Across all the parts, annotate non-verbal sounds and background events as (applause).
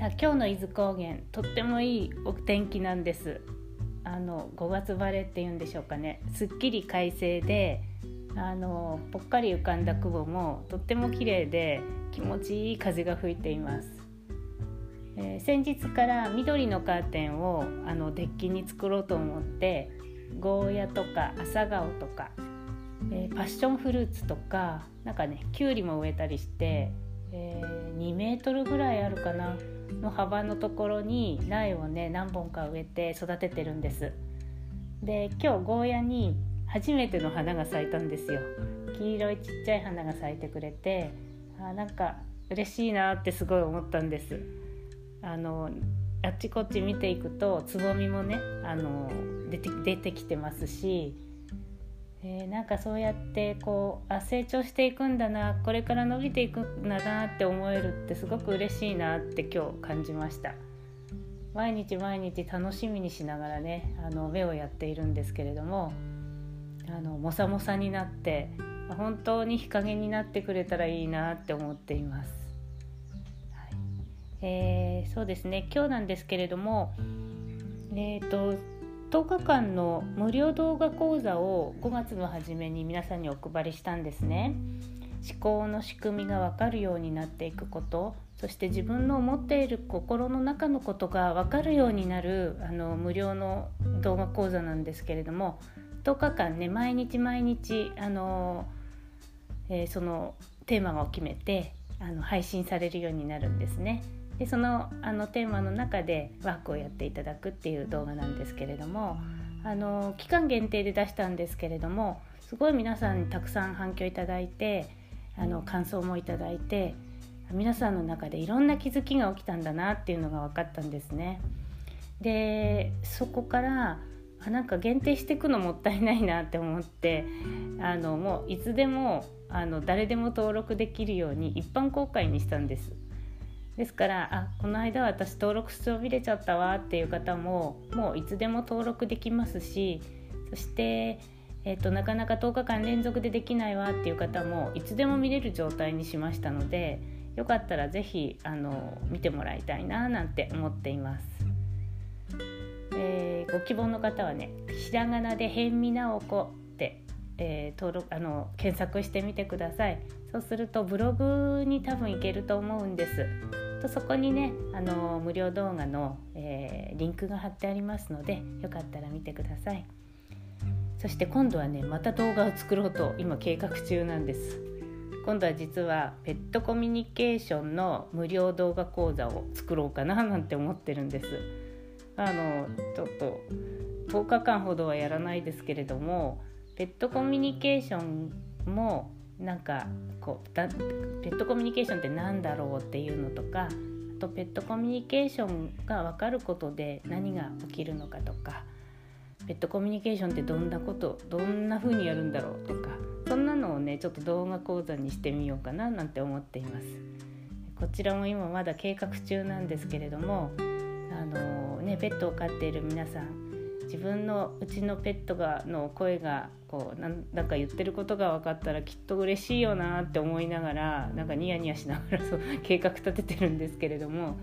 さあ今日の伊豆高原とってもいいお天気なんです。あの5月晴れっていうんでしょうかね。すっきり快晴であのぽっかり浮かんだ雲もとっても綺麗で気持ちいい風が吹いています、えー、先日から緑のカーテンをあのデッキに作ろうと思ってゴーヤとか朝顔とか、えー、パッションフルーツとかなんかねきゅうりも植えたりして、えー、2メートルぐらいあるかな。の幅のところに苗をね何本か植えて育ててるんです。で今日ゴーヤに初めての花が咲いたんですよ。黄色いちっちゃい花が咲いてくれてあなんか嬉しいなってすごい思ったんです。あのあっちこっち見ていくとつぼみもねあの出て出てきてますしえー、なんかそうやってこうあ成長していくんだなこれから伸びていくんだなって思えるってすごく嬉しいなって今日感じました。毎日毎日楽しみにしながらねあの目をやっているんですけれどもあのもさもさになって本当に日陰になってくれたらいいなって思っています、はい。えー、そうですね。今日なんですけれどもえっ、ー、と10日間の無料動画講座を5月の初めに皆さんにお配りしたんですね思考の仕組みが分かるようになっていくことそして自分の思っている心の中のことが分かるようになるあの無料の動画講座なんですけれども10日間ね毎日毎日あの、えー、そのテーマを決めてあの配信されるようになるんですね。でそのあのテーマの中でワークをやっていただくっていう動画なんですけれどもあの期間限定で出したんですけれどもすごい皆さんにたくさん反響いただいてあの感想もいただいて皆さんの中でいろんな気づきが起きたんだなっていうのが分かったんですね。でそこからあなんか限定していくのもったいないなって思ってあのもういつでもあの誰でも登録できるように一般公開にしたんです。ですからあこの間私登録しそびれちゃったわっていう方ももういつでも登録できますしそして、えーと、なかなか10日間連続でできないわっていう方もいつでも見れる状態にしましたのでよかったら是非あの見てもらいたいななんて思っています。えー、ご希望の方はねひらがなで「辺見直子」って、えー、登録あの検索してみてくださいそうするとブログに多分いけると思うんですとそこにねあの無料動画の、えー、リンクが貼ってありますのでよかったら見てください。そして今度はねまた動画を作ろうと今計画中なんです。今度は実はペットコミュニケーションの無料動画講座を作ろうかななんて思ってるんです。あのちょっと10日間ほどはやらないですけれどもペットコミュニケーションもなんかこうペットコミュニケーションって何だろうっていうのとかあとペットコミュニケーションが分かることで何が起きるのかとかペットコミュニケーションってどんなことどんな風にやるんだろうとかそんなのをねちょっと動画講座にしてみようかななんて思っています。こちらも今まだ計画中なんですけれどもあのねペットを飼っている皆さん自分のうちのペットがの声がこうなんだか言ってることが分かったらきっと嬉しいよなって思いながらなんかニヤニヤしながらそう (laughs) 計画立ててるんですけれども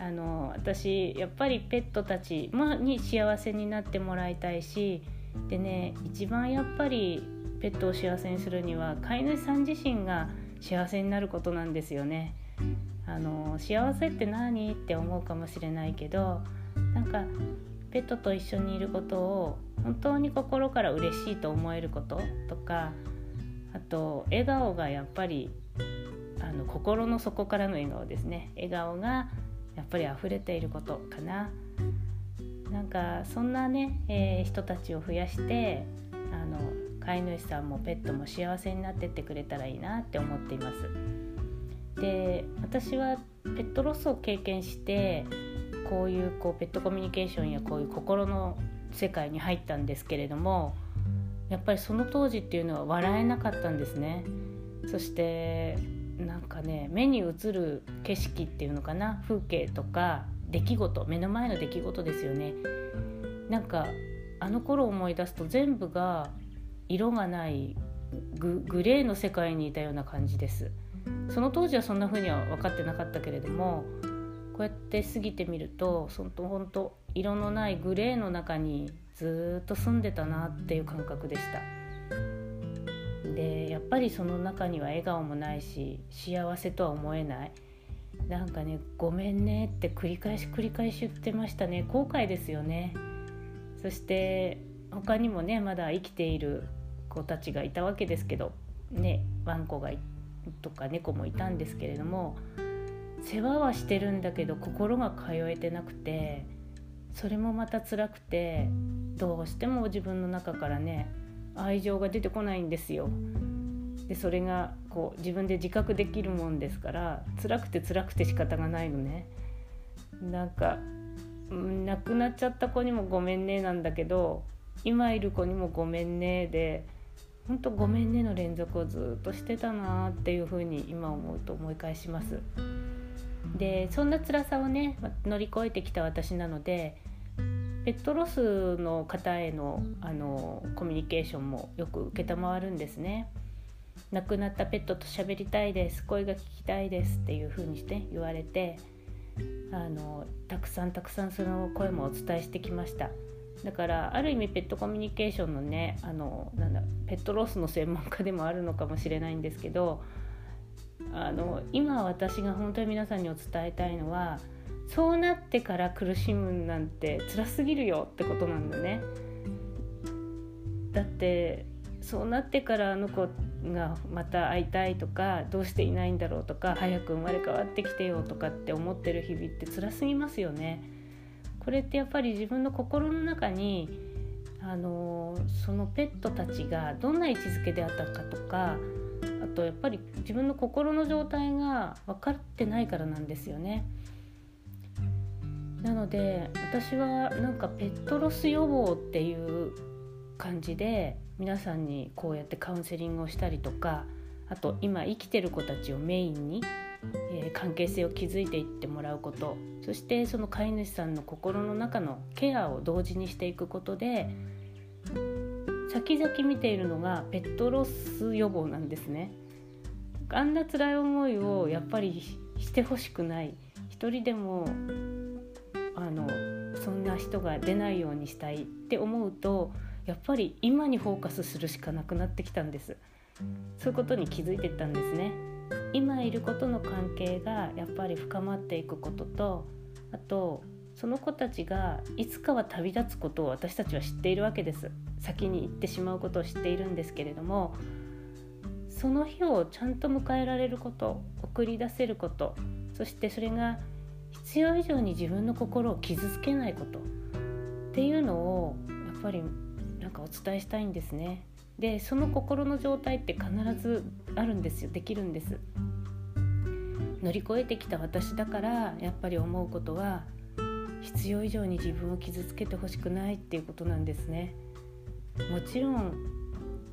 あの私やっぱりペットたちに幸せになってもらいたいしでね一番やっぱりペットを幸せにするには飼い主さん自身が幸せになることなんですよね。あの幸せって何？って思うかもしれないけどなんかペットと一緒にいることを本当に心から嬉しいと思えることとかあと笑顔がやっぱりあの心の底からの笑顔ですね。笑顔がやっぱり溢れていることかな。なんかそんなね、えー、人たちを増やしてあの飼い主さんもペットも幸せになってってくれたらいいなって思っています。で私はペットロスを経験してこういうこうペットコミュニケーションやこういう心の世界に入ったんですけれどもやっぱりその当時っていうのは笑えなかったんですね。そしてなんかね目に映る景色っていうのかな風景とか出来事目の前の出来事ですよね。なんかあの頃思い出すと全部が色がないグレーの世界にいたような感じです。その当時はそんな風には分かってなかったけれどもこうやって過ぎてみるとその本当色のないグレーの中にずっと住んでたなっていう感覚でした。でやっぱりその中には笑顔もないし幸せとは思えない。なんかね「ごめんね」って繰り返し繰り返し言ってましたね。後悔ですよね。そして他にもねまだ生きている子たちがいたわけですけどねワンコがとか猫もいたんですけれども世話はしてるんだけど心が通えてなくてそれもまた辛くてどうしても自分の中からね愛情が出てこないんですよ。でそれがこう自分で自覚できるもんですから辛くて辛くて仕方がないのね。なんか亡くなっちゃった子にも「ごめんね」なんだけど今いる子にも「ごめんね」でほんと「ごめんね」の連続をずっとしてたなっていうふうに今思うと思い返します。でそんな辛さをね乗り越えてきた私なのでペットロスの方へのあのコミュニケーションもよく承るんですね。亡くなったペットと喋りたいです声が聞きたいですっていう風にして言われてあのたくさんたくさんその声もお伝えしてきましただからある意味ペットコミュニケーションのねあのなんだペットロスの専門家でもあるのかもしれないんですけどあの今私が本当に皆さんにお伝えたいのはそうなってから苦しむなんて辛すぎるよってことなんだね。だってそうなってからあの子がまた会いたいとかどうしていないんだろうとか早く生まれ変わってきてよとかって思ってる日々って辛すぎますよね。これってやっぱり自分の心の中にあのそのペットたちがどんな位置づけであったかとかとやっぱり自分の心の状態が分かってないからなんですよね。なので私はなんかペットロス予防っていう感じで皆さんにこうやってカウンセリングをしたりとかあと今生きてる子たちをメインに、えー、関係性を築いていってもらうことそしてその飼い主さんの心の中のケアを同時にしていくことで先々見ているのがペットロス予防なんですね。あんな辛い思いをやっぱりしてほしくない。一人でもあのそんな人が出ないようにしたいって思うとやっぱり今にフォーカスするしかなくなってきたんです。そういうことに気づいてたんですね。今いることの関係がやっぱり深まっていくこととあとその子たちがいつかは旅立つことを私たちは知っているわけです。先に行ってしまうことを知っているんですけれどもその日をちゃんと迎えられること送り出せることそしてそれが必要以上に自分の心を傷つけないことっていうのをやっぱりなんかお伝えしたいんですね。でその心の状態って必ずあるんですよできるんです。乗り越えてきた私だからやっぱり思うことは必要以上に自分を傷つけてほしくないっていうことなんですねもちろん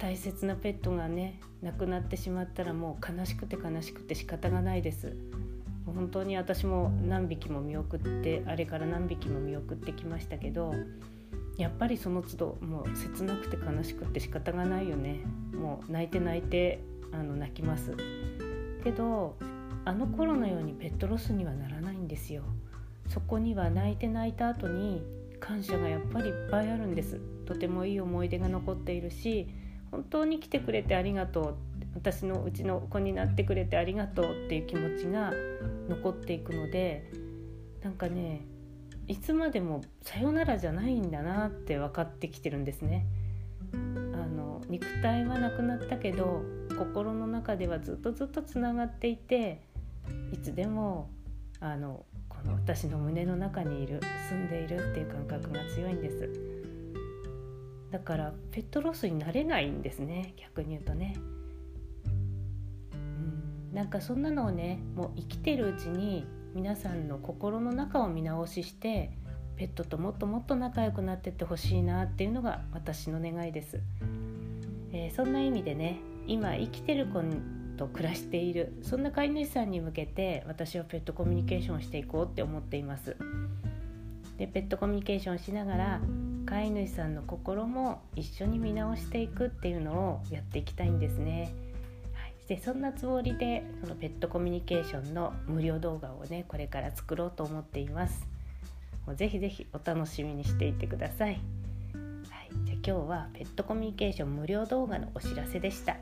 大切なペットがね亡くなってしまったらもう悲しくて悲しくて仕方がないです。本当に私も何匹も見送ってあれから何匹も見送ってきましたけどやっぱりその都度もう切なくて悲しくて仕方がないよね。もう泣いて泣いてあの泣きます。けどあの頃のようにペットロスにはならないんですよ。そこには泣いて泣いた後に感謝がやっぱりいっぱいあるんです。とてもいい思い出が残っているし本当に来てくれてありがとう私のうちの子になってくれてありがとうっていう気持ちが残っていくのでなんかねいつまでもさよならじゃないんだなって分かってきてるんですね。あの肉体はなくなったけど心の中ではずっとずっとつながっていていつでもあのこの私の胸の中にいる住んでいるっていう感覚が強いんですだからペットロスになれないんですね逆に言うとね。うん。なんかそんなのをねもう生きてるうちに皆さんの心の中を見直ししてペットともっともっと仲良くなってってほしいなっていうのが私の願いです、えー、そんな意味でね今生きてる子と暮らしているそんな飼い主さんに向けて私はペットコミュニケーションしていこうって思っています。でペットコミュニケーションしながら飼い主さんの心も一緒に見直していくっていうのをやっていきたいんですね。はい。でそんなつもりでそのペットコミュニケーションの無料動画をねこれから作ろうと思っています。もうぜひぜひお楽しみにしていてください、はい、じゃ今日はペットコミュニケーション無料動画のお知らせでした。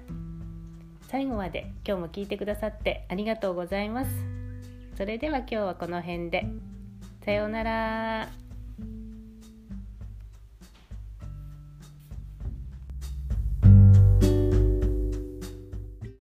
最後まで今日も聞いてくださってありがとうございます。それでは今日はこの辺で。さようなら。